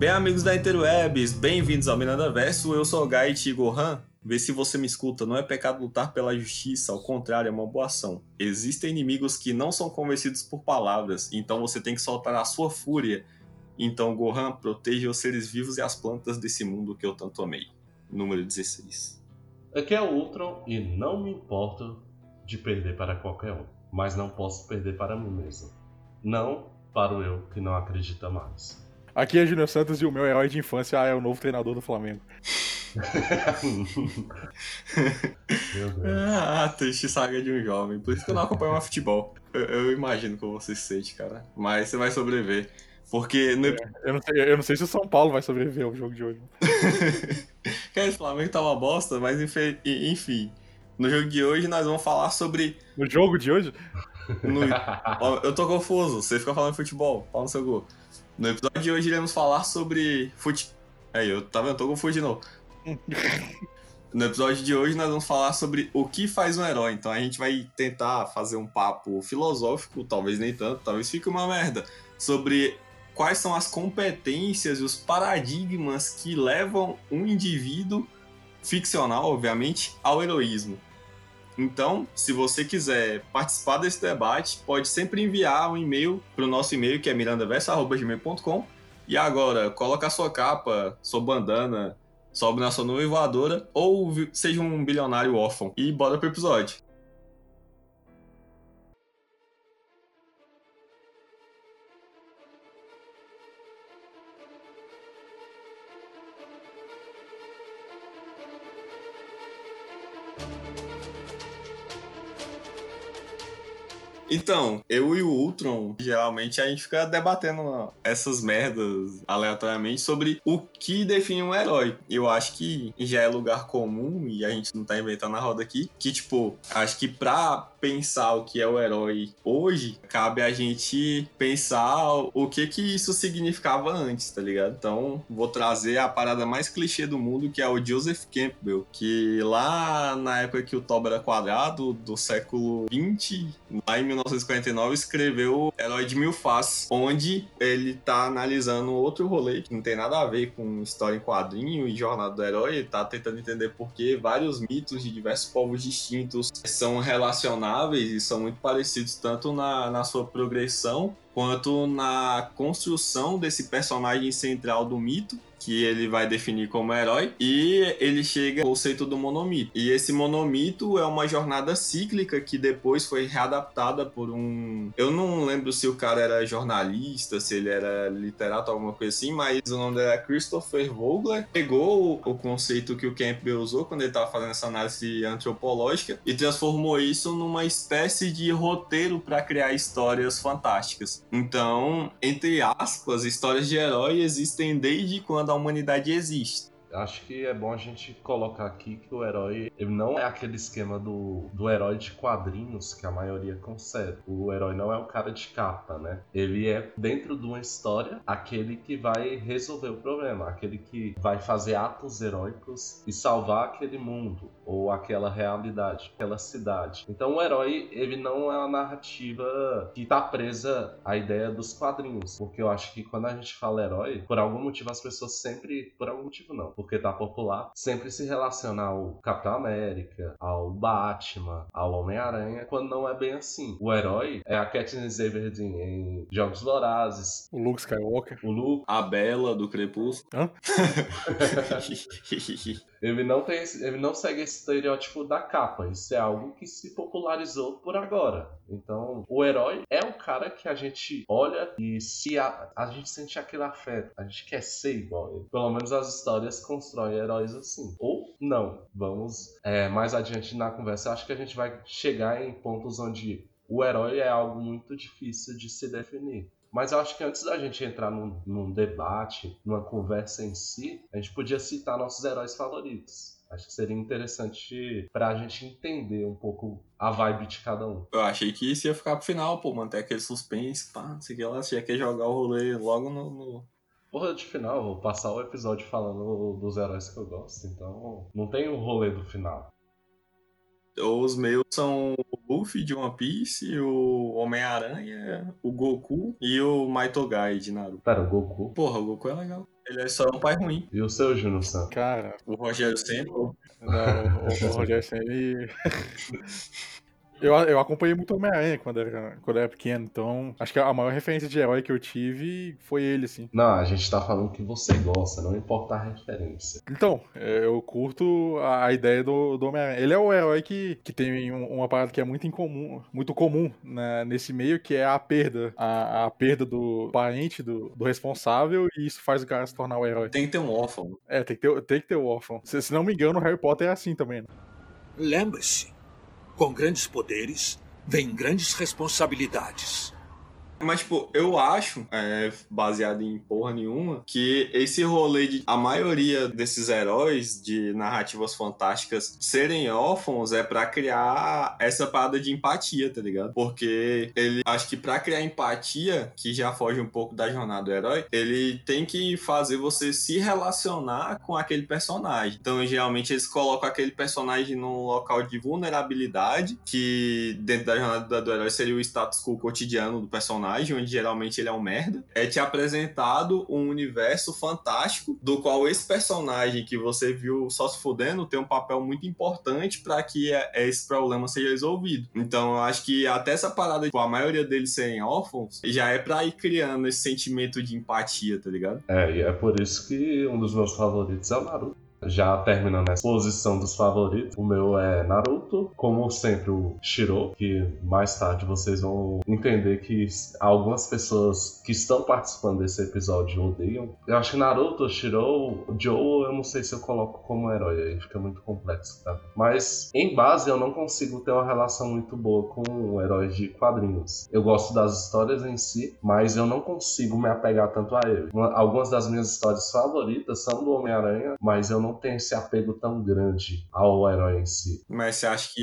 Bem, amigos da Interwebs, bem-vindos ao Miranda Verso. Eu sou o Gaiti Gohan. Vê se você me escuta, não é pecado lutar pela justiça, ao contrário, é uma boa ação. Existem inimigos que não são convencidos por palavras, então você tem que soltar a sua fúria. Então, Gohan, proteja os seres vivos e as plantas desse mundo que eu tanto amei. Número 16. Aqui é o Ultron e não me importo de perder para qualquer um, mas não posso perder para mim mesmo. Não para o eu que não acredita mais. Aqui é Júnior Santos e o meu herói de infância é o novo treinador do Flamengo. Meu Deus. Ah, triste saga de um jovem. Por isso que eu não acompanho mais futebol. Eu, eu imagino como você se sente, cara. Mas você vai sobreviver. Porque no... Eu não, sei, eu não sei se o São Paulo vai sobreviver ao jogo de hoje. Cara, esse Flamengo tá uma bosta, mas enfim. No jogo de hoje nós vamos falar sobre. No jogo de hoje? no- Eu tô confuso, você fica falando futebol, fala no seu gol. No episódio de hoje iremos falar sobre fute. Aí, eu tá vendo? Tô novo. No episódio de hoje nós vamos falar sobre o que faz um herói. Então a gente vai tentar fazer um papo filosófico, talvez nem tanto, talvez fique uma merda, sobre quais são as competências e os paradigmas que levam um indivíduo ficcional, obviamente, ao heroísmo. Então, se você quiser participar desse debate, pode sempre enviar um e-mail para o nosso e-mail que é mirandaverso.gmail.com e agora, coloca a sua capa, sua bandana, sobe na sua nuvem voadora ou seja um bilionário órfão. E bora pro episódio. Então, eu e o Ultron, geralmente a gente fica debatendo essas merdas aleatoriamente sobre o que define um herói. Eu acho que já é lugar comum, e a gente não tá inventando a roda aqui, que, tipo, acho que pra pensar o que é o herói hoje, cabe a gente pensar o que que isso significava antes, tá ligado? Então, vou trazer a parada mais clichê do mundo, que é o Joseph Campbell, que lá na época que o Toba era quadrado, do século 20, lá em 1949, escreveu Herói de Mil Faces, onde ele tá analisando outro rolê que não tem nada a ver com história em quadrinho e jornada do herói, ele tá tentando entender por que vários mitos de diversos povos distintos são relacionáveis e são muito parecidos tanto na, na sua progressão quanto na construção desse personagem central do mito que ele vai definir como herói, e ele chega ao conceito do monomito. E esse monomito é uma jornada cíclica que depois foi readaptada por um. Eu não lembro se o cara era jornalista, se ele era literato, alguma coisa assim, mas o nome dele é Christopher Vogler. Pegou o conceito que o Campbell usou quando ele estava fazendo essa análise antropológica e transformou isso numa espécie de roteiro para criar histórias fantásticas. Então, entre aspas, histórias de herói existem desde quando a humanidade existe. Acho que é bom a gente colocar aqui que o herói ele não é aquele esquema do, do herói de quadrinhos que a maioria concede. O herói não é o cara de capa, né? Ele é, dentro de uma história, aquele que vai resolver o problema, aquele que vai fazer atos heróicos e salvar aquele mundo ou aquela realidade, aquela cidade. Então o herói, ele não é uma narrativa que tá presa à ideia dos quadrinhos, porque eu acho que quando a gente fala herói, por algum motivo as pessoas sempre, por algum motivo não, porque tá popular, sempre se relaciona ao Capitão América, ao Batman, ao Homem-Aranha, quando não é bem assim. O herói é a Katniss Everdeen em Jogos Vorazes, O Luke Skywalker. o Luke, A Bela do Crepúsculo. Hã? ele não tem ele não segue esse estereótipo da capa. Isso é algo que se popularizou por agora. Então, o herói é o cara que a gente olha e se a, a gente sente aquele afeto, a gente quer ser igual ele. Pelo menos as histórias constroem heróis assim. Ou não. Vamos é, mais adiante na conversa. Acho que a gente vai chegar em pontos onde o herói é algo muito difícil de se definir. Mas eu acho que antes da gente entrar num, num debate, numa conversa em si, a gente podia citar nossos heróis favoritos. Acho que seria interessante pra gente entender um pouco a vibe de cada um. Eu achei que isso ia ficar pro final, pô, manter aquele suspense, pá, não sei o que lá. Você já quer jogar o rolê logo no. no- Porra, de final, eu vou passar o episódio falando dos heróis que eu gosto, então não tem o rolê do final. Os meus são o Luffy de One Piece, o Homem-Aranha, o Goku e o Maitogai de Naruto. Pera, o Goku. Porra, o Goku é legal. Ele é só um pai ruim. E o seu, Júnior San? Cara, O Rogério sempre. não, o, o Rogério Senni. Eu, eu acompanhei muito Homem-Aranha quando era, quando era pequeno, então acho que a maior referência de herói que eu tive foi ele, assim. Não, a gente tá falando que você gosta, não importa a referência. Então, é, eu curto a, ideia do, do Homem-Aranha. Ele é o herói que, que tem um- uma parada que é muito incomum, muito comum né, nesse meio, que é a perda. A, a perda do parente, do, do responsável, e isso faz o cara se tornar o herói. Tem que ter um órfão. É, tem que ter, tem que ter o órfão. Se, se não me engano, o Harry Potter é assim também, né? Lembre-se: com grandes poderes, vem grandes responsabilidades. Mas, tipo, eu acho, é, baseado em porra nenhuma, que esse rolê de a maioria desses heróis de narrativas fantásticas serem órfãos é pra criar essa parada de empatia, tá ligado? Porque ele, acho que pra criar empatia, que já foge um pouco da jornada do herói, ele tem que fazer você se relacionar com aquele personagem. Então, geralmente, eles colocam aquele personagem num local de vulnerabilidade, que dentro da jornada do herói seria o status quo cotidiano do personagem onde geralmente ele é um merda, é te apresentado um universo fantástico do qual esse personagem que você viu só se fudendo tem um papel muito importante para que é- esse problema seja resolvido. Então eu acho que até essa parada, tipo, a maioria deles serem órfãos, já é pra ir criando esse sentimento de empatia, tá ligado? É, e é por isso que um dos meus favoritos é o Naruto. Já terminando essa posição dos favoritos, o meu é Naruto, como sempre o Shiro, que mais tarde vocês vão entender que algumas pessoas que estão participando desse episódio odeiam. Eu acho que Naruto, Shiro, Joe, eu não sei se eu coloco como herói, aí fica muito complexo, tá? Mas em base eu não consigo ter uma relação muito boa com heróis de quadrinhos. Eu gosto das histórias em si, mas eu não consigo me apegar tanto a ele. Uma- Algumas das minhas histórias favoritas são do Homem-Aranha, mas eu não tenho esse apego tão grande ao herói em si. Mas você acha que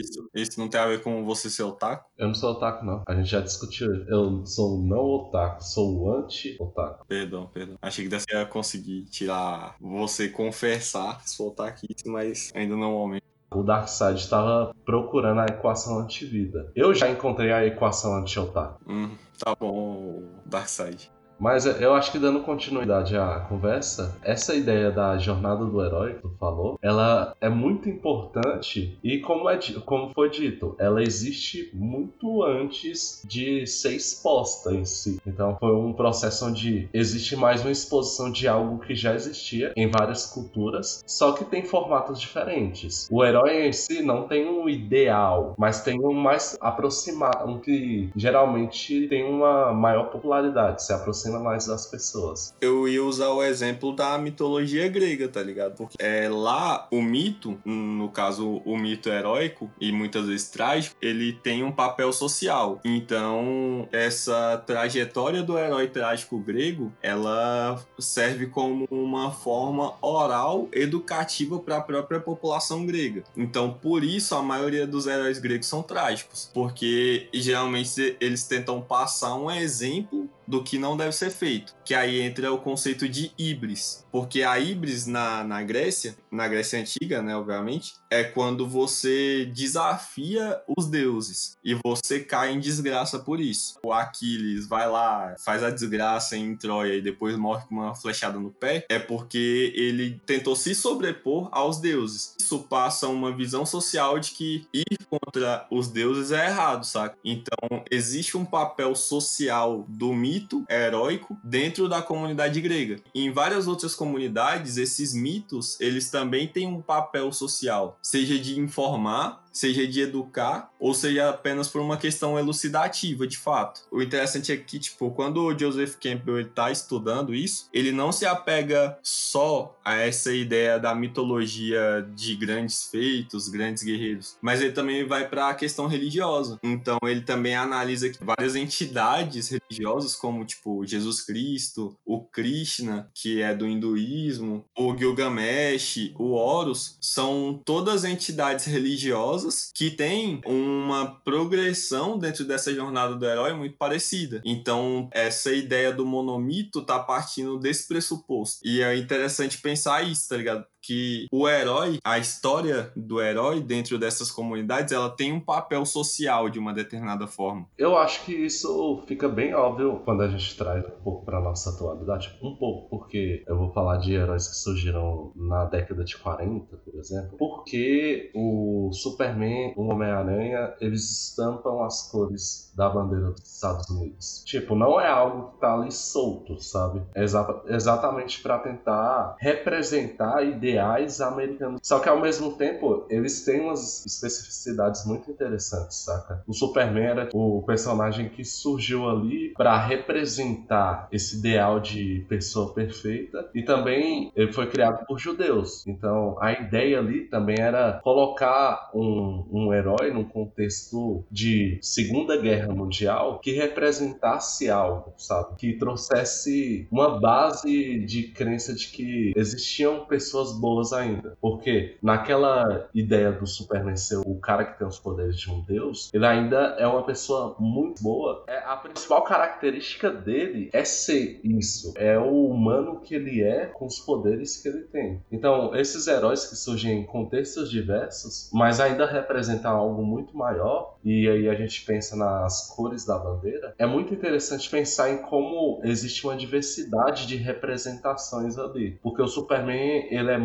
isso, isso não tem a ver com você ser otaku? Eu não sou otaku, não. A gente já discutiu. Eu sou não otaku, sou anti-otaku. Perdão, perdão. Achei que dessa ia conseguir tirar você confessar sua otakice, mas ainda não é o momento. O Darkseid estava procurando a equação antivida. Eu já encontrei a equação anti-otaku. Hum, tá bom, Darkseid. Mas eu acho que dando continuidade à conversa, essa ideia da jornada do herói que tu falou, ela é muito importante e como, é, como foi dito, ela existe muito antes de ser exposta em si. Então foi um processo onde existe mais uma exposição de algo que já existia em várias culturas, só que tem formatos diferentes. O herói em si não tem um ideal, mas tem um mais aproximado, um que geralmente tem uma maior popularidade, se aproxima mais das pessoas. Eu ia usar o exemplo da mitologia grega, tá ligado? Porque é, lá o mito, no caso o mito heróico e muitas vezes trágico, ele tem um papel social. Então, essa trajetória do herói trágico grego, ela serve como uma forma oral educativa para a própria população grega. Então, por isso a maioria dos heróis gregos são trágicos, porque geralmente eles tentam passar um exemplo do que não deve ser feito. Que aí entra o conceito de híbris. Porque a híbris na, na Grécia, na Grécia Antiga, né, obviamente, é quando você desafia os deuses e você cai em desgraça por isso. O Aquiles vai lá, faz a desgraça em Troia e depois morre com uma flechada no pé, é porque ele tentou se sobrepor aos deuses. Isso passa uma visão social de que ir contra os deuses é errado, saca? Então, existe um papel social do mito heróico dentro da comunidade grega. Em várias outras comunidades, esses mitos, eles também têm um papel social, seja de informar, seja de educar, ou seja apenas por uma questão elucidativa, de fato. O interessante é que, tipo, quando o Joseph Campbell está estudando isso, ele não se apega só a essa ideia da mitologia de grandes feitos, grandes guerreiros, mas ele também vai para a questão religiosa. Então, ele também analisa várias entidades religiosas, como, tipo, Jesus Cristo, o Krishna, que é do hinduísmo, o Gilgamesh, o Horus, são todas entidades religiosas que têm uma progressão dentro dessa jornada do herói muito parecida. Então, essa ideia do monomito tá partindo desse pressuposto. E é interessante pensar isso, tá ligado? Que o herói, a história do herói dentro dessas comunidades, ela tem um papel social de uma determinada forma. Eu acho que isso fica bem óbvio quando a gente traz um pouco para nossa atualidade, um pouco, porque eu vou falar de heróis que surgiram na década de 40, por exemplo, porque o Superman, o Homem-Aranha, eles estampam as cores da bandeira dos Estados Unidos. Tipo, não é algo que tá ali solto, sabe? É exa exatamente para tentar representar ideais americanos. Só que ao mesmo tempo, eles têm umas especificidades muito interessantes, saca? O Superman era o personagem que surgiu ali para representar esse ideal de pessoa perfeita e também ele foi criado por judeus. Então, a ideia ali também era colocar um, um herói num contexto de Segunda Guerra Mundial que representasse algo, sabe? Que trouxesse uma base de crença de que existiam pessoas boas ainda. Porque naquela ideia do Superman ser o cara que tem os poderes de um deus, ele ainda é uma pessoa muito boa. É, a principal característica dele é ser isso. É o humano que ele é com os poderes que ele tem. Então, esses heróis que surgem em contextos diversos, mas ainda representam algo muito maior, e aí a gente pensa nas cores da bandeira, é muito interessante pensar em como existe uma diversidade de representações ali. Porque o Superman, ele é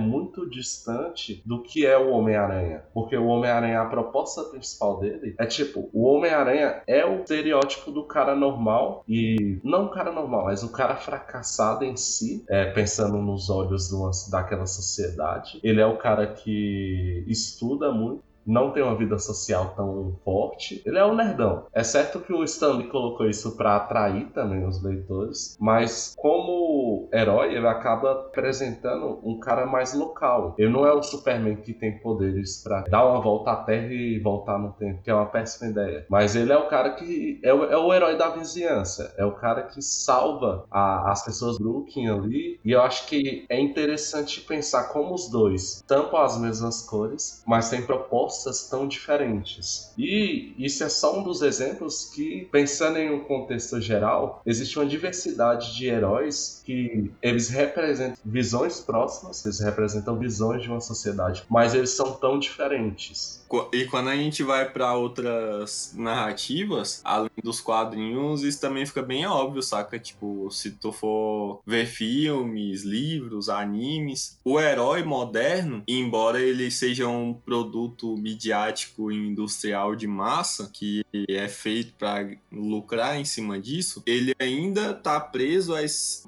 distante do que é o Homem-Aranha. Porque o Homem-Aranha, a proposta principal dele é tipo, o Homem-Aranha é o estereótipo do cara normal e não o cara normal, mas o cara fracassado em si, é, pensando nos olhos uma, daquela sociedade. Ele é o cara que estuda muito, não tem uma vida social tão forte. Ele é um nerdão. É certo que o Stanley colocou isso para atrair também os leitores, mas como herói, ele acaba apresentando um cara mais local. Ele não é o Superman que tem poderes para dar uma volta à Terra e voltar no tempo, que é uma péssima ideia. Mas ele é o cara que é o, é o herói da vizinhança. É o cara que salva a, as pessoas do Brooklyn ali. E eu acho que é interessante pensar como os dois tampam as mesmas cores, mas têm propostas propostas tão diferentes. E isso é só um dos exemplos que, pensando em um contexto geral, existe uma diversidade de heróis que eles representam visões próximas, eles representam visões de uma sociedade, mas eles são tão diferentes. E quando a gente vai para outras narrativas, além dos quadrinhos, isso também fica bem óbvio, saca? Tipo, se tu for ver filmes, livros, animes, o herói moderno, embora ele seja um produto midiático e industrial de massa, que é feito para lucrar em cima disso, ele ainda tá preso a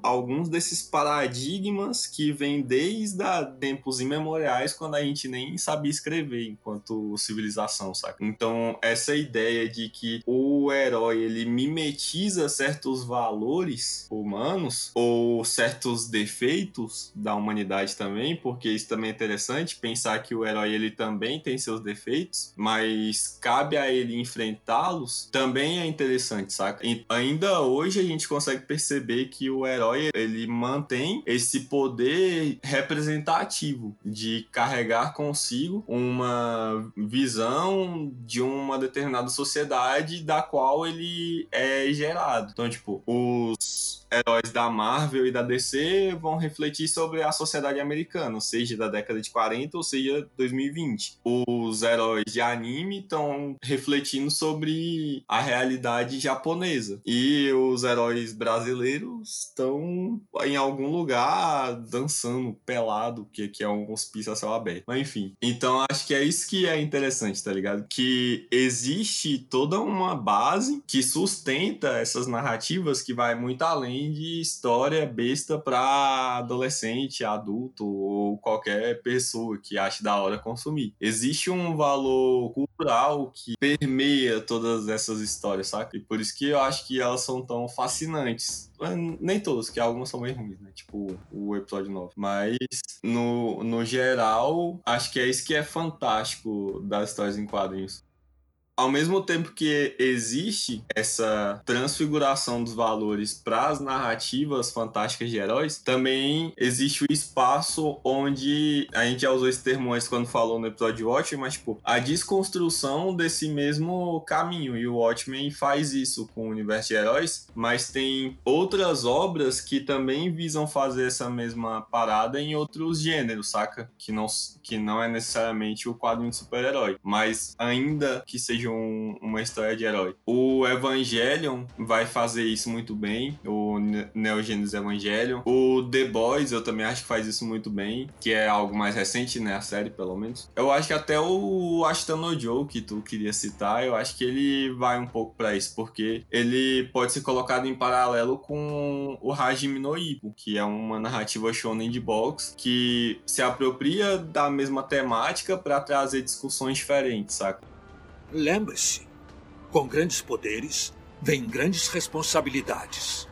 alguns desses paradigmas que vêm desde tempos imemoriais, quando a gente nem sabia escrever, enquanto civilização, saca? Então, essa ideia de que o herói ele mimetiza certos valores humanos ou certos defeitos da humanidade também, porque isso também é interessante pensar que o herói ele também tem seus defeitos, mas cabe a ele enfrentá-los, também é interessante, saca? E ainda hoje a gente consegue perceber que o herói ele mantém esse poder representativo de carregar consigo uma visão de uma determinada sociedade da qual ele é gerado. Então, tipo, os heróis da Marvel e da DC vão refletir sobre a sociedade americana, seja da década de 40 ou seja 2020. Os heróis de anime estão refletindo sobre a realidade japonesa. E os heróis brasileiros estão em algum lugar dançando pelado, que aqui é um hospício a céu aberto. Mas enfim. Então acho que é isso que é interessante, tá ligado? Que existe toda uma base que sustenta essas narrativas que vai muito além de história besta para adolescente, adulto ou qualquer pessoa que ache da hora consumir. Existe um valor cultural que permeia todas essas histórias, saca? E por isso que eu acho que elas são tão fascinantes. Nem todas, que algumas são bem ruins, né? Tipo o episódio 9. Mas, no, no geral, acho que é isso que é fantástico das histórias em quadrinhos ao mesmo tempo que existe essa transfiguração dos valores para as narrativas fantásticas de heróis, também existe o espaço onde a gente já usou esse termo antes quando falou no episódio Watchmen, mas tipo, a desconstrução desse mesmo caminho. E o Watchmen faz isso com o universo de heróis, mas tem outras obras que também visam fazer essa mesma parada em outros gêneros, saca? Que não, que não é necessariamente o quadrinho de super-herói, mas ainda que seja um, uma história de herói. O Evangelion vai fazer isso muito bem, o Neo Genesis Evangelion. O The Boys eu também acho que faz isso muito bem, que é algo mais recente, né? A série, pelo menos. Eu acho que até o Ashton Joe, que tu queria citar, eu acho que ele vai um pouco para isso, porque ele pode ser colocado em paralelo com o Hajime no Ippo, que é uma narrativa shonen de box que se apropria da mesma temática para trazer discussões diferentes, saca? Lembre-se, com grandes poderes vem grandes responsabilidades.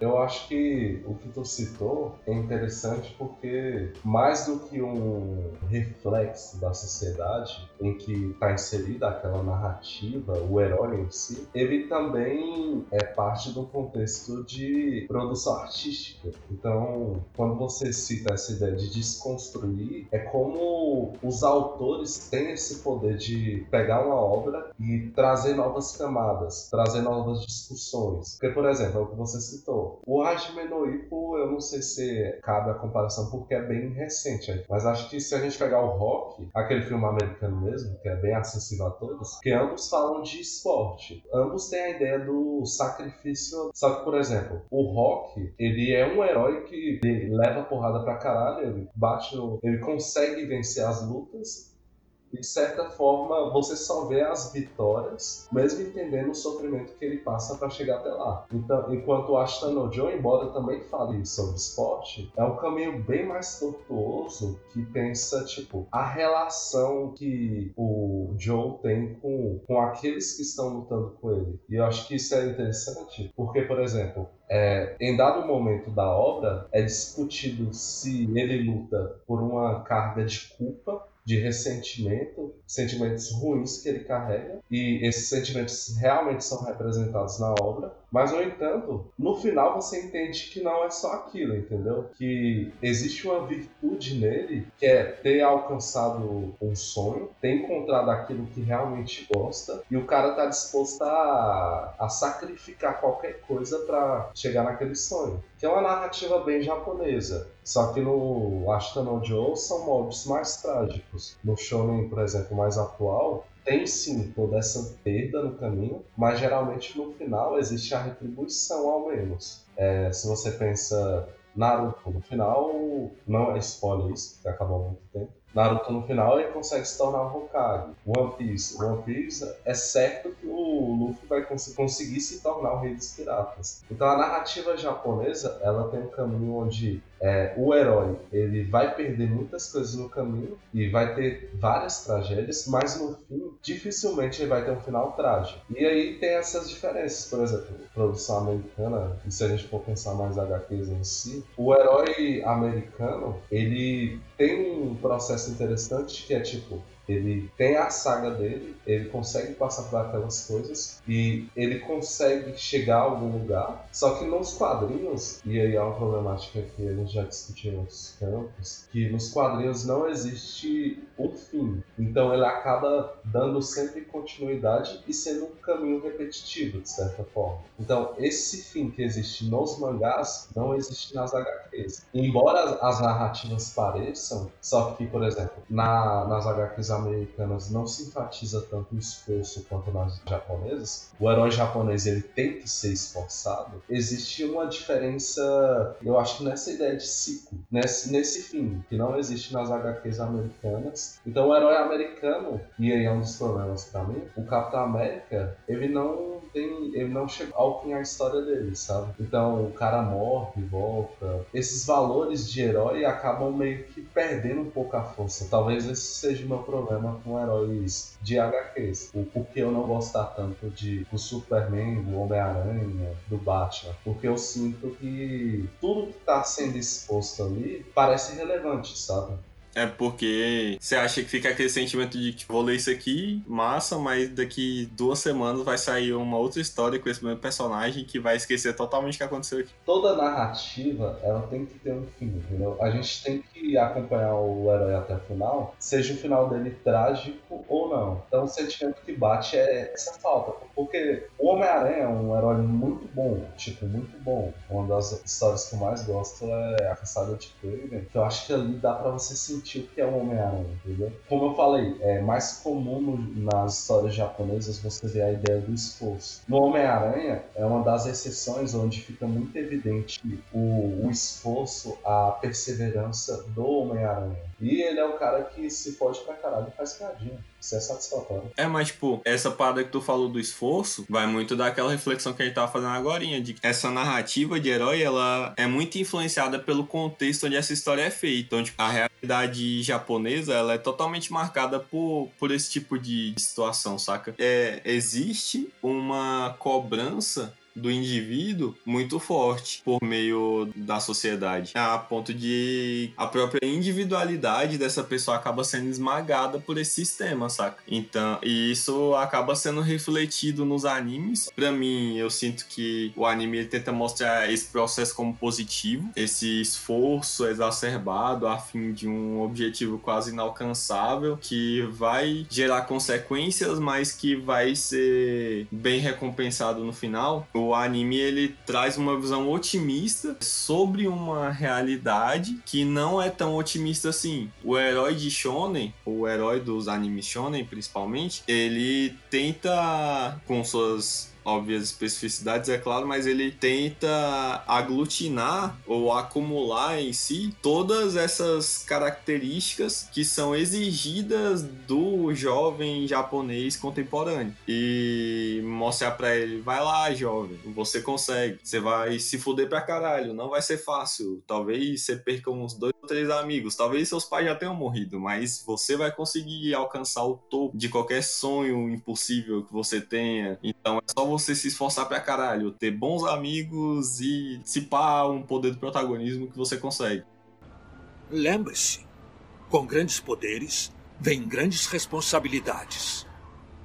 Eu acho que o que tu citou é interessante porque, mais do que um reflexo da sociedade em que está inserida aquela narrativa, o herói em si, ele também é parte do contexto de produção artística. Então, quando você cita essa ideia de desconstruir, é como os autores têm esse poder de pegar uma obra e trazer novas camadas, trazer novas discussões. Porque, por exemplo, é o que você citou o Hajime eu não sei se cabe a comparação porque é bem recente, mas acho que se a gente pegar o Rock, aquele filme americano mesmo, que é bem acessível a todos, que ambos falam de esporte. Ambos têm a ideia do sacrifício. Só que, por exemplo, o Rock, ele é um herói que leva porrada pra caralho, ele bate no... ele consegue vencer as lutas, de certa forma, você só vê as vitórias, mesmo entendendo o sofrimento que ele passa para chegar até lá. Então, enquanto o Ashton Joe, embora também fale sobre esporte, é um caminho bem mais tortuoso que pensa, tipo, a relação que o Joe tem com, com aqueles que estão lutando com ele. E eu acho que isso é interessante, porque, por exemplo, é, em dado momento da obra, é discutido se ele luta por uma carga de culpa de ressentimento, sentimentos ruins que ele carrega, e esses sentimentos realmente são representados na obra, mas, no entanto, no final você entende que não é só aquilo, entendeu? Que existe uma virtude nele que é ter alcançado um sonho, ter encontrado aquilo que realmente gosta, e o cara tá disposto a, a sacrificar qualquer coisa para chegar naquele sonho. Que é uma narrativa bem japonesa. Só que no Ashton no Joe são moldes mais trágicos. No shonen, por exemplo, mais atual, tem sim toda essa perda no caminho, mas geralmente no final existe a retribuição ao menos. É, se você pensa Naruto no final, não é spoiler isso, que acabou muito tempo. Naruto no final ele consegue se tornar um Hokage. One Piece, One Piece é certo que o Luffy vai cons conseguir se tornar o rei dos piratas. Então a narrativa japonesa ela tem um caminho onde é, o herói ele vai perder muitas coisas no caminho e vai ter várias tragédias, mas no fim dificilmente ele vai ter um final trágico. E aí tem essas diferenças, por exemplo, produção americana, e se a gente for pensar mais HQs em si, o herói americano ele tem um processo interessante que é tipo ele tem a saga dele, ele consegue passar por aquelas coisas e ele consegue chegar a algum lugar. Só que nos quadrinhos, e aí é uma problemática que a gente já discutiu em outros campos, que nos quadrinhos não existe um fim. Então ele acaba dando sempre continuidade e sendo um caminho repetitivo, de certa forma. Então esse fim que existe nos mangás não existe nas HQs. Embora as narrativas pareçam, só que, por exemplo, na, nas HQs americanas não se enfatiza tanto o esforço quanto nas japonesas, o herói japonês ele tem que ser esforçado, existe uma diferença, eu acho, nessa ideia de ciclo, nesse, nesse fim, que não existe nas HQs americanas. Então o herói americano, e aí é um dos problemas para mim, o Capitão América, ele não tem, ele não chegou ao fim a história dele, sabe? Então o cara morre, volta. Esses valores de herói acabam meio que perdendo um pouco a força. Talvez esse seja o meu problema problema com heróis de HQs. O porquê eu não gostar tanto de do Superman, do Homem-Aranha, do Batman. Porque eu sinto que tudo que está sendo exposto ali parece relevante, sabe? É porque você acha que fica aquele sentimento de, tipo, vou ler isso aqui, massa, mas daqui duas semanas vai sair uma outra história com esse mesmo personagem que vai esquecer totalmente o que aconteceu aqui. Toda narrativa, ela tem que ter um fim, entendeu? A gente tem que acompanhar o herói até o final, seja o final dele trágico ou não. Então o sentimento que bate é essa falta. Porque Homem-Aranha é um herói muito bom, tipo, muito bom. Uma das histórias que eu mais gosto é A Caçada de Kraven, que eu acho que ali dá para você sentir o que é o Homem-Aranha, entendeu? Como eu falei, é mais comum nas histórias japonesas você ver a ideia do esforço. No Homem-Aranha é uma das exceções onde fica muito evidente o, o esforço, a perseverança do Homem-Aranha. E ele é o cara que se pode pra caralho e faz piadinha. Isso é satisfatório. É, mas, tipo, essa parada que tu falou do esforço vai muito daquela reflexão que a gente tava fazendo agora, de que essa narrativa de herói, ela é muito influenciada pelo contexto onde essa história é feita. Então, tipo, a realidade japonesa, ela é totalmente marcada por, por esse tipo de situação, saca? É, existe uma cobrança do indivíduo muito forte por meio da sociedade, a ponto de a própria individualidade dessa pessoa acaba sendo esmagada por esse sistema, saca? Então, e isso acaba sendo refletido nos animes. Para mim, eu sinto que o anime tenta mostrar esse processo como positivo, esse esforço exacerbado a fim de um objetivo quase inalcançável que vai gerar consequências, mas que vai ser bem recompensado no final. O o anime ele traz uma visão otimista sobre uma realidade que não é tão otimista assim. O herói de shonen, o herói dos animes shonen principalmente, ele tenta com suas óbvias especificidades, é claro, mas ele tenta aglutinar ou acumular em si todas essas características que são exigidas do jovem japonês contemporâneo. E mostrar para ele, vai lá, jovem, você consegue, você vai se fuder pra caralho, não vai ser fácil, talvez você perca uns dois ou três amigos, talvez seus pais já tenham morrido, mas você vai conseguir alcançar o topo de qualquer sonho impossível que você tenha, então é só você você se esforçar pra caralho, ter bons amigos e pá um poder do protagonismo que você consegue. Lembre-se, com grandes poderes vem grandes responsabilidades.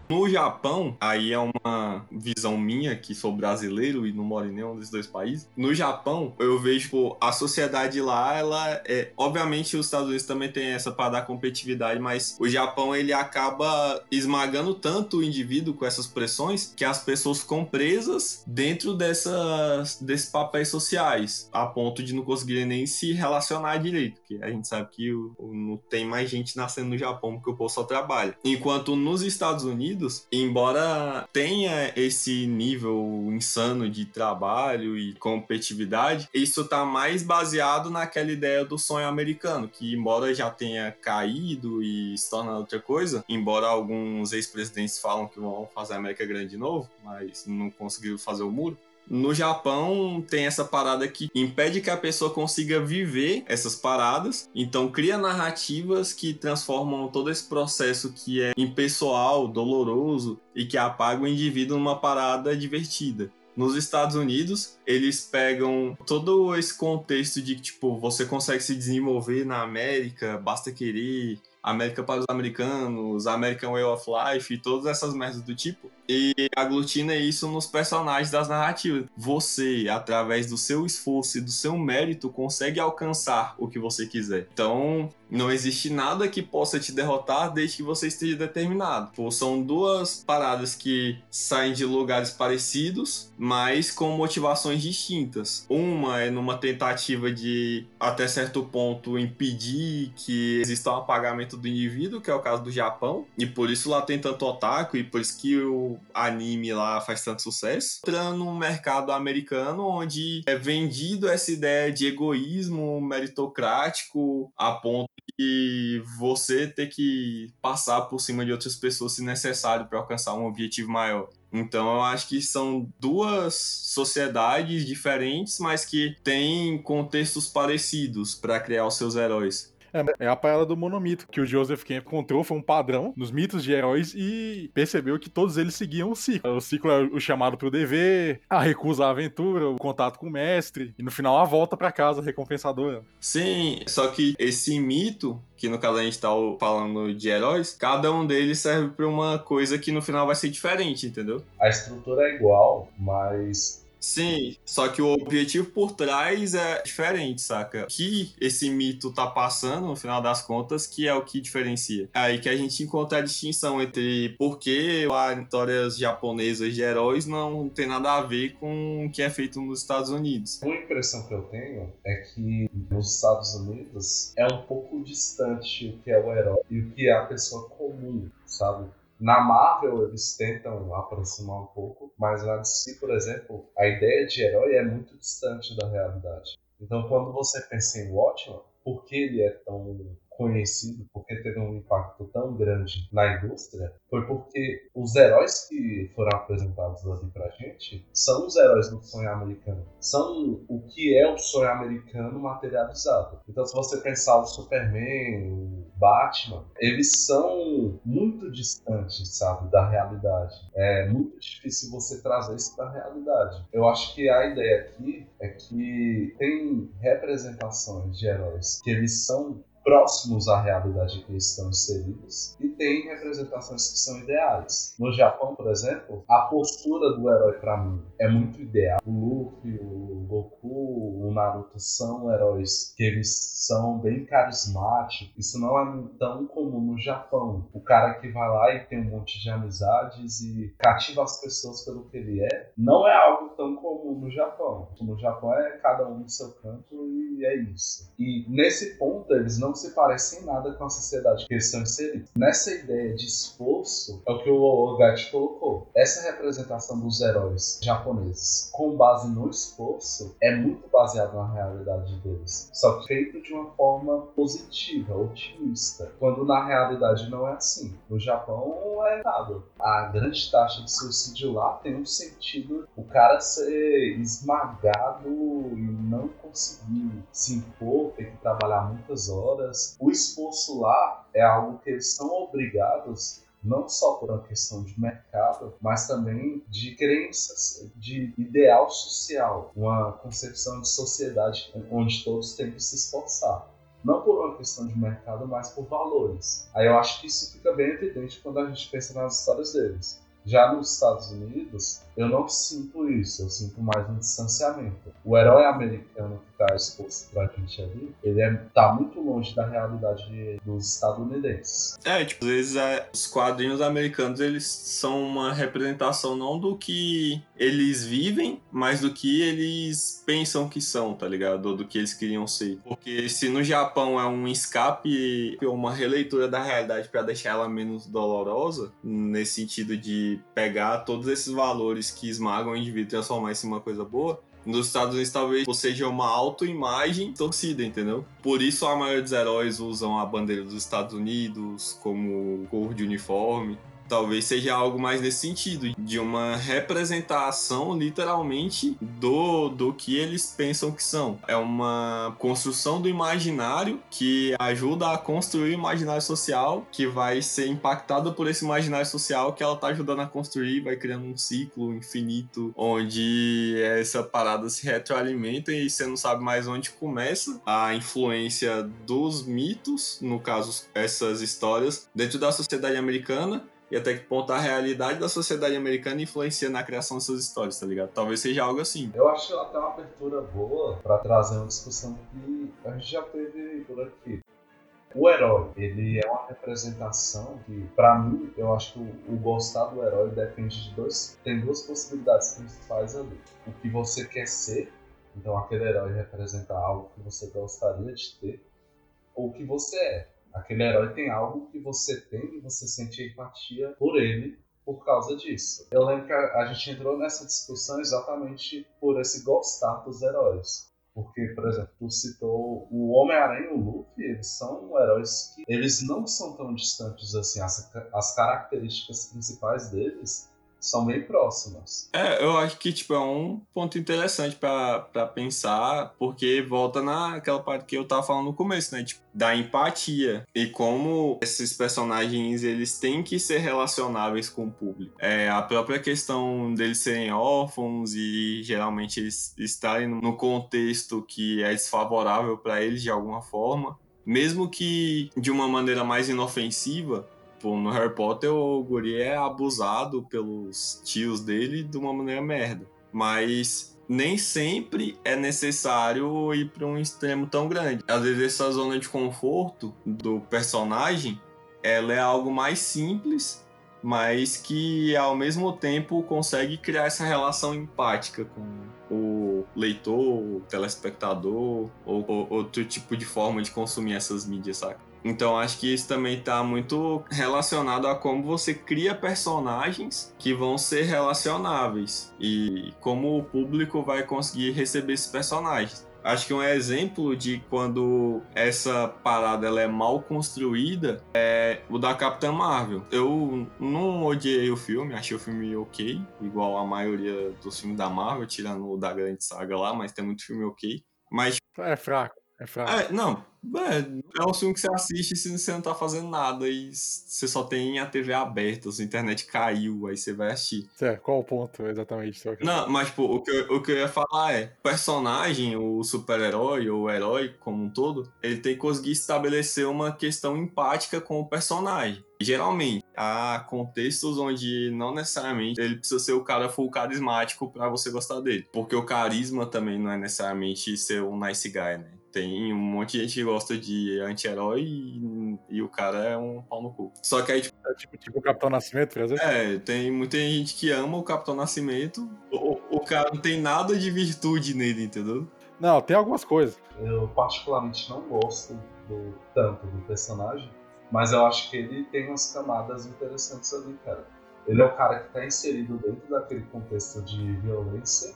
No Japão, aí é uma visão minha, que sou brasileiro e não moro em nenhum desses dois países. No Japão, eu vejo pô, a sociedade lá, ela é. Obviamente, os Estados Unidos também tem essa para dar competitividade, mas o Japão ele acaba esmagando tanto o indivíduo com essas pressões que as pessoas ficam presas dentro dessas, desses papéis sociais, a ponto de não conseguirem nem se relacionar direito. Porque a gente sabe que não tem mais gente nascendo no Japão porque o povo só trabalha. Enquanto nos Estados Unidos, Unidos, embora tenha esse nível insano de trabalho e competitividade, isso tá mais baseado naquela ideia do sonho americano, que embora já tenha caído e se tornado outra coisa, embora alguns ex-presidentes falam que vão fazer a América grande de novo, mas não conseguiram fazer o muro, no Japão tem essa parada que impede que a pessoa consiga viver essas paradas, então cria narrativas que transformam todo esse processo que é impessoal, doloroso e que apaga o indivíduo numa parada divertida. Nos Estados Unidos, eles pegam todo esse contexto de que, tipo, você consegue se desenvolver na América, basta querer, América para os americanos, American Way of Life e todas essas merdas do tipo. E aglutina isso nos personagens das narrativas. Você, através do seu esforço e do seu mérito, consegue alcançar o que você quiser. Então, não existe nada que possa te derrotar desde que você esteja determinado. Pô, são duas paradas que saem de lugares parecidos, mas com motivações distintas. Uma é numa tentativa de, até certo ponto, impedir que exista um apagamento do indivíduo, que é o caso do Japão, e por isso lá tem tanto otaku, e por isso que o anime lá faz tanto sucesso. Entrando no mercado americano, onde é vendido essa ideia de egoísmo meritocrático a ponto de você ter que passar por cima de outras pessoas se necessário para alcançar um objetivo maior. Então eu acho que são duas sociedades diferentes, mas que têm contextos parecidos para criar os seus heróis. É, é a parada do monomito, que o Joseph Campbell encontrou, foi um padrão nos mitos de heróis e percebeu que todos eles seguiam o ciclo. O ciclo é o chamado pro dever, a recusa à aventura, o contato com o mestre, e no final a volta para casa recompensadora. Sim, só que esse mito, que no caso a gente tá falando de heróis, cada um deles serve para uma coisa que no final vai ser diferente, entendeu? A estrutura é igual, mas Sim, só que o objetivo por trás é diferente, saca? Que esse mito tá passando, no final das contas, que é o que diferencia. É aí que a gente encontra a distinção entre por que as histórias japonesas de heróis não tem nada a ver com o que é feito nos Estados Unidos. Uma impressão que eu tenho é que nos Estados Unidos é um pouco distante o que é o herói e o que é a pessoa comum, sabe? Na Marvel eles tentam aproximar um pouco, mas na DC, por exemplo, a ideia de herói é muito distante da realidade. Então quando você pensa em Watchmen, por que ele é tão conhecido, porque teve um impacto tão grande na indústria, foi porque os heróis que foram apresentados ali pra gente são os heróis do sonho americano. São o que é o sonho americano materializado. Então, se você pensar o Superman, o Batman, eles são muito distantes, sabe, da realidade. É muito difícil você trazer isso para a realidade. Eu acho que a ideia aqui é que tem representações de heróis que eles são próximos à realidade que estão inseridos e tem representações que são ideais. No Japão, por exemplo, a postura do herói para mim é muito ideal. O Luffy, o Goku, o Naruto são heróis que eles são bem carismáticos. Isso não é tão comum no Japão. O cara que vai lá e tem um monte de amizades e cativa as pessoas pelo que ele é, não é algo tão no Japão. No Japão é cada um no seu canto e é isso. E nesse ponto eles não se parecem nada com a sociedade que eles estão inseridos. Nessa ideia de esforço, é o que o Ogati colocou. Essa representação dos heróis japoneses com base no esforço é muito baseado na realidade deles. Só que feito de uma forma positiva, otimista. Quando na realidade não é assim. No Japão é errado. A grande taxa de suicídio lá tem um sentido o cara ser esmagado e não conseguir se impor, ter que trabalhar muitas horas o esforço lá é algo que eles são obrigados não só por uma questão de mercado, mas também de crenças, de ideal social, uma concepção de sociedade onde todos têm que se esforçar. Não por uma questão de mercado, mas por valores. Aí eu acho que isso fica bem evidente quando a gente pensa nas histórias deles. Já nos Estados Unidos, eu não sinto isso, eu sinto mais um distanciamento. O herói americano que está exposto pra gente ali, ele é, tá muito longe da realidade dos estadunidenses. É, tipo, às vezes é, os quadrinhos americanos, eles são uma representação não do que eles vivem, mas do que eles pensam que são, tá ligado? Ou do que eles queriam ser. Porque se no Japão é um escape ou uma releitura da realidade para deixar ela menos dolorosa, nesse sentido de pegar todos esses valores que esmagam o indivíduo transformar isso em uma coisa boa, nos Estados Unidos talvez seja uma autoimagem torcida, entendeu? Por isso a maioria dos heróis usam a bandeira dos Estados Unidos como cor de uniforme. Talvez seja algo mais nesse sentido, de uma representação literalmente do, do que eles pensam que são. É uma construção do imaginário que ajuda a construir o imaginário social, que vai ser impactado por esse imaginário social que ela tá ajudando a construir, vai criando um ciclo infinito onde essa parada se retroalimenta e você não sabe mais onde começa a influência dos mitos, no caso essas histórias, dentro da sociedade americana e até que ponto a realidade da sociedade americana influencia na criação dessas histórias, tá ligado? Talvez seja algo assim. Eu acho até uma abertura boa para trazer uma discussão que a gente já teve por aqui. O herói, ele é uma representação que, para mim, eu acho que o, o, gostar do herói depende de dois. Tem duas possibilidades principais ali. O que você quer ser, então aquele herói representa algo que você gostaria de ter, ou o que você é. Aquele herói tem algo que você tem e você sente empatia por ele por causa disso. Eu lembro que a, gente entrou nessa discussão exatamente por esse gostar dos heróis. Porque, por exemplo, tu citou o Homem-Aranha e o Luffy, eles são heróis que eles não são tão distantes assim. As, as características principais deles são bem próximas. É, eu acho que tipo, é um ponto interessante para pensar, porque volta naquela parte que eu tava falando no começo, né? Tipo, da empatia e como esses personagens eles têm que ser relacionáveis com o público. É, a própria questão deles serem órfãos e geralmente eles estarem no contexto que é desfavorável para eles de alguma forma, mesmo que de uma maneira mais inofensiva, Tipo, no Harry Potter, o guri é abusado pelos tios dele de uma maneira merda. Mas nem sempre é necessário ir para um extremo tão grande. Às vezes essa zona de conforto do personagem, ela é algo mais simples, mas que ao mesmo tempo consegue criar essa relação empática com o leitor, o telespectador ou, ou outro tipo de forma de consumir essas mídias, saca? Então acho que isso também está muito relacionado a como você cria personagens que vão ser relacionáveis e como o público vai conseguir receber esses personagens. Acho que um exemplo de quando essa parada ela é mal construída é o da Capitã Marvel. Eu não odiei o filme, achei o filme ok, igual a maioria dos filmes da Marvel, tirando o da grande saga lá, mas tem muito filme ok. Mas. É fraco. É fraco. É, não, é, é um filme que você assiste se você não tá fazendo nada e você só tem a TV aberta, a sua internet caiu, aí você vai assistir. Certo, qual o ponto exatamente? Não, mas pô, o que, eu, o que eu ia falar é, o personagem, o super-herói ou o herói como um todo, ele tem que conseguir estabelecer uma questão empática com o personagem. Geralmente, há contextos onde não necessariamente ele precisa ser o cara full carismático para você gostar dele. Porque o carisma também não é necessariamente ser um nice guy, né? Tem um monte de gente que gosta de anti-herói e, e, o cara é um pau no cu. Só que aí, tipo. É tipo, tipo o Capitão Nascimento, por exemplo? É, tem muita gente que ama o Capitão Nascimento. O, o cara não tem nada de virtude nele, entendeu? Não, tem algumas coisas. Eu particularmente não gosto do, tanto do personagem, mas eu acho que ele tem umas camadas interessantes ali, cara. Ele é o cara que tá inserido dentro daquele contexto de violência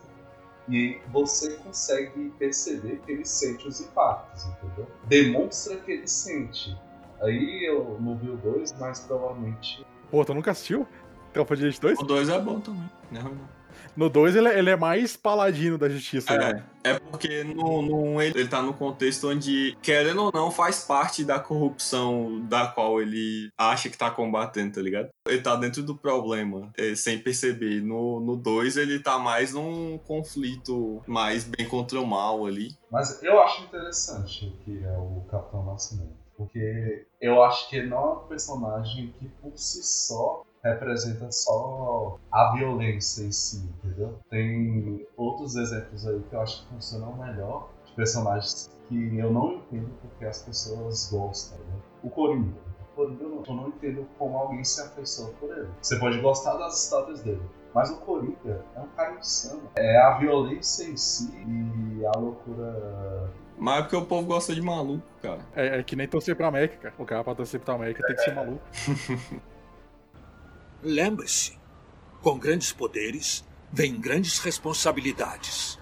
e você consegue perceber que ele sente os impactos, entendeu? Demonstra que ele sente. Aí eu não vi o 2, mas provavelmente. Pô, tu nunca assistiu? Tropa de Elite 2? O 2 é bom também, não não. No 2 ele, ele, é mais paladino da justiça. É, né? é porque no, no ele, ele tá no contexto onde, querendo ou não, faz parte da corrupção da qual ele acha que tá combatendo, tá ligado? Ele tá dentro do problema, é, sem perceber. No 2 ele tá mais num conflito mais bem contra o mal ali. Mas eu acho interessante o que é o Capitão Nascimento. Porque eu acho que ele não é um personagem que por si só representa só a violência em si, entendeu? Tem outros exemplos aí que eu acho que funcionam melhor, de personagens que eu não entendo porque as pessoas gostam, né? O Coringa. O Coringa eu não, eu não entendo como alguém se afeiçoa por ele. Você pode gostar das histórias dele, mas o Coringa é um cara insano. É a violência em si e a loucura mas é porque o povo gosta de maluco, cara. É, é que nem torcer pra América, cara. O cara pra torcer pra América tem que ser maluco. Lembre-se: com grandes poderes vem grandes responsabilidades.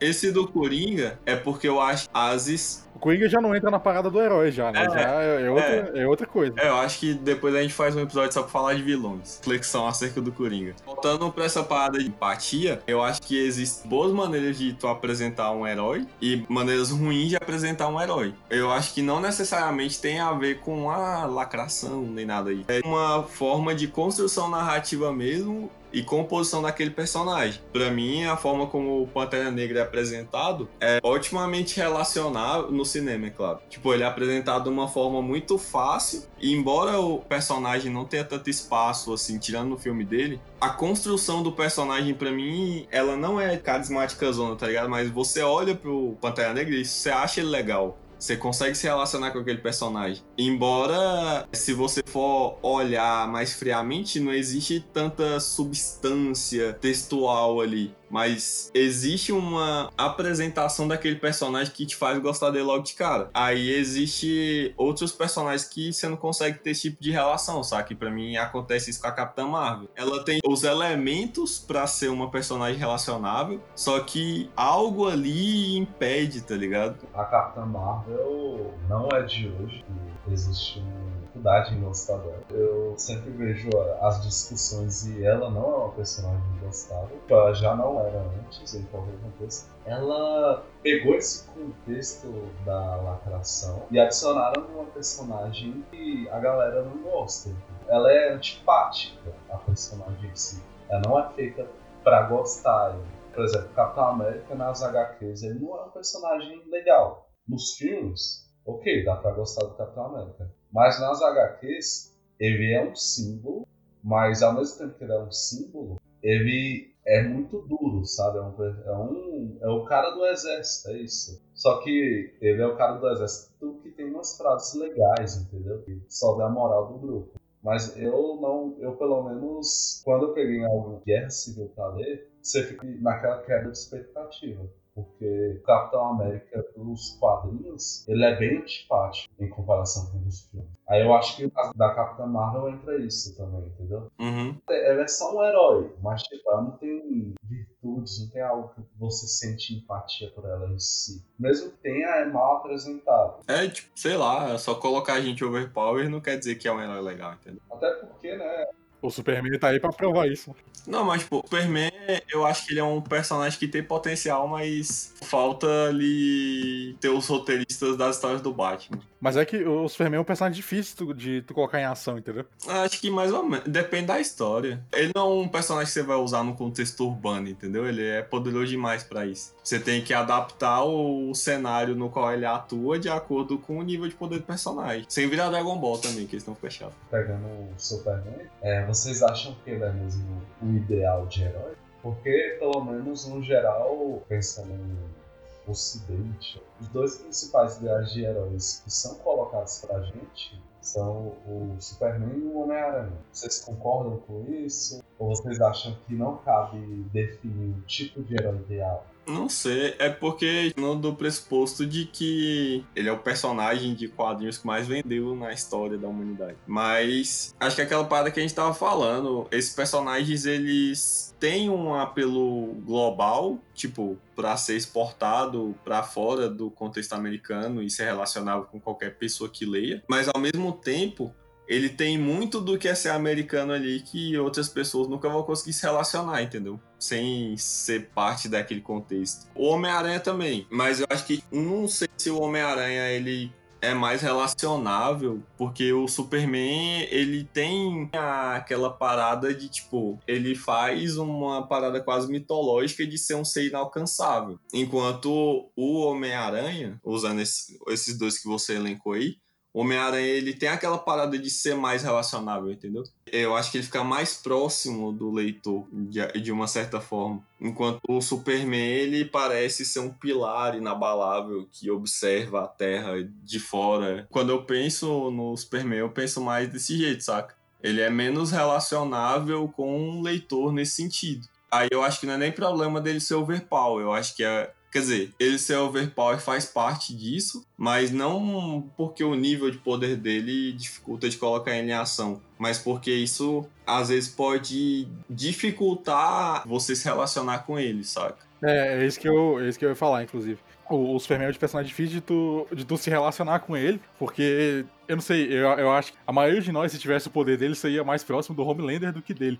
Esse do Coringa é porque eu acho Asis o Coringa já não entra na parada do herói, já, né? É, já é, é outra, é. é, outra coisa. É, eu acho que depois a gente faz um episódio só pra falar de vilões. Flexão acerca do Coringa. Voltando pra essa parada de empatia, eu acho que existem boas maneiras de tu apresentar um herói e maneiras ruins de apresentar um herói. Eu acho que não necessariamente tem a ver com a lacração nem nada aí. É uma forma de construção narrativa mesmo e composição daquele personagem. Para mim, a forma como o Pantera Negra é apresentado é otimamente relacionável no cinema, é claro. Tipo, ele é apresentado de uma forma muito fácil, e embora o personagem não tenha tanto espaço, assim, tirando no filme dele, a construção do personagem, para mim, ela não é carismática zona, tá ligado? Mas você olha pro Pantera Negra e você acha ele legal. Você consegue se relacionar com aquele personagem. Embora, se você for olhar mais friamente, não existe tanta substância textual ali. Mas existe uma apresentação daquele personagem que te faz gostar dele logo de cara. Aí existe outros personagens que você não consegue ter esse tipo de relação, sabe? Que pra mim acontece isso com a Capitã Marvel. Ela tem os elementos para ser uma personagem relacionável, só que algo ali impede, tá ligado? A Capitã Marvel não é de hoje existe uma dificuldade em. Eu sempre vejo as discussões e ela não é uma personagem gostável. Ela já não era antes, em qualquer contexto. Ela pegou esse contexto da lacração e adicionaram uma personagem que a galera não gosta. Ela é antipática, a personagem em si. Ela não é feita para gostar. Por exemplo, Capitão América nas HQs, ele não é um personagem legal. Nos filmes, ok, dá pra gostar do Capitão América. Mas nas HQs, ele é um símbolo, mas ao mesmo tempo que ele é um símbolo, ele é muito duro, sabe? É um, é um, é o cara do exército, é isso. Só que ele é o cara do exército que tem umas frases legais, entendeu? Que sobe a moral do grupo. Mas eu não, eu pelo menos, quando eu peguei alguma guerra civil pra ler, você fica naquela quebra de expectativa. Porque o Capitão América dos quadrinhos, ele é bem antipático em comparação com os filmes. Aí eu acho que da Capitã Marvel entra isso também, entendeu? Uhum. Ela é só um herói, mas tipo, ela não tem virtudes, não tem algo que você sente empatia por ela em si. Mesmo que tenha, é mal apresentado. É, tipo, sei lá, é só colocar a gente overpower não quer dizer que é um herói legal, entendeu? Até porque, né, O Superman tá aí pra provar isso. Não, mas, tipo, o Superman, eu acho que ele é um personagem que tem potencial, mas falta ali ter os roteiristas das histórias do Batman. Mas é que o Superman é um personagem difícil de tu colocar em ação, entendeu? Acho que mais ou menos. Depende da história. Ele não é um personagem que você vai usar no contexto urbano, entendeu? Ele é poderoso demais pra isso. Você tem que adaptar o cenário no qual ele atua de acordo com o nível de poder do personagem. Sem virar Dragon Ball também, que eles estão fechados. pegando o Superman, é, vocês acham que ele é mesmo o ideal de herói? Porque, pelo menos no geral, pensando no Ocidente, os dois principais ideais de heróis que são colocados pra gente são o Superman e o Homem-Aranha. Vocês concordam com isso? Ou vocês acham que não cabe definir um tipo de herói ideal? Não sei, é porque não do pressuposto de que ele é o personagem de quadrinhos que mais vendeu na história da humanidade. Mas acho que aquela parada que a gente tava falando, esses personagens eles têm um apelo global, tipo, pra ser exportado pra fora do contexto americano e ser relacionável com qualquer pessoa que leia, mas ao mesmo tempo ele tem muito do que é ser americano ali que outras pessoas nunca vão conseguir se relacionar, entendeu? Sem ser parte daquele contexto. O Homem-Aranha também, mas eu acho que não sei se o Homem-Aranha ele é mais relacionável, porque o Superman, ele tem aquela parada de tipo, ele faz uma parada quase mitológica de ser um ser inalcançável. Enquanto o Homem-Aranha, usando esse- esses dois que você elencou aí, Homem-Aranha ele tem aquela parada de ser mais relacionável, entendeu? Eu acho que ele fica mais próximo do leitor de, uma certa forma. Enquanto o Superman ele parece ser um pilar inabalável que observa a Terra de fora. Quando eu penso no Superman, eu penso mais desse jeito, saca? Ele é menos relacionável com um leitor nesse sentido. Aí eu acho que não é nem problema dele ser overpower. Eu acho que é. Quer dizer, ele ser overpower faz parte disso, mas não porque o nível de poder dele dificulta de colocar ele em ação, mas porque isso às vezes pode dificultar você se relacionar com ele, saca? É, é isso que eu, é isso que eu ia falar, inclusive. O, Superman é um personagem difícil de tu, de tu se relacionar com ele, porque, eu não sei, eu, eu acho que a maioria de nós, se tivesse o poder dele, seria mais próximo do Homelander do que dele.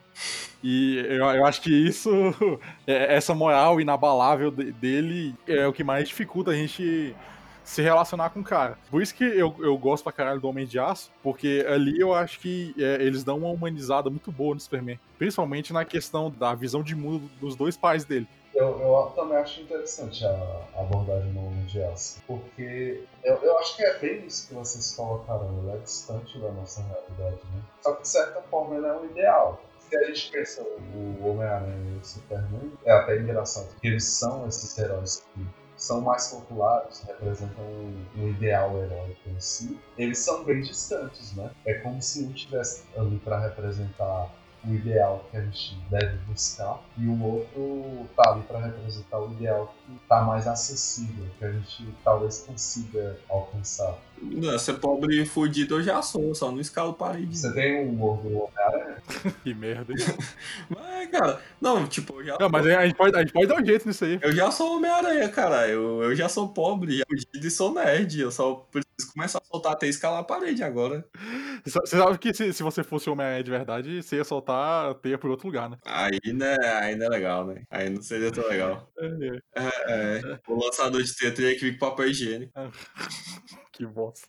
E eu, eu acho que isso, é- essa moral inabalável de- dele é o que mais dificulta a gente se relacionar com o cara. Por isso que eu, eu gosto pra caralho do Homem de Aço, porque ali eu acho que é, eles dão uma humanizada muito boa no Superman. Principalmente na questão da visão de mundo dos dois pais dele. Eu, eu também acho interessante a abordagem no Homem de Aço, porque eu, eu acho que é bem isso que vocês colocaram, ele é distante da nossa realidade, né? Só que de certa forma ele é um ideal. Se a gente pensa o Homem-Aranha e o Superman, é até engraçado, que eles são esses heróis que são mais populares, representam um, ideal heróico em si, eles são bem distantes, né? É como se um tivesse ali para representar o ideal que a gente deve buscar e o outro tá ali para representar o ideal que tá mais acessível, que a gente talvez consiga alcançar. Não, ser pobre e fudido eu já sou, só não escalo parede. Você tem um humor do Homem-Aranha? Que merda. Mas, cara, não, tipo, eu já, Não, mas a gente, pode, a gente pode dar um jeito nisso aí. eu já sou Homem-Aranha, cara. Eu, eu já sou pobre, já fudido e sou nerd. Eu só preciso começar a soltar até escalar a parede agora. Você sabe que se, se você fosse Homem-Aranha de verdade, você ia soltar a teia por outro lugar, né? Aí, né, aí não é legal, né? Aí não seria tão legal. É, É, é. O lançador de teia teria que vir com papel higiênico. Que bosta.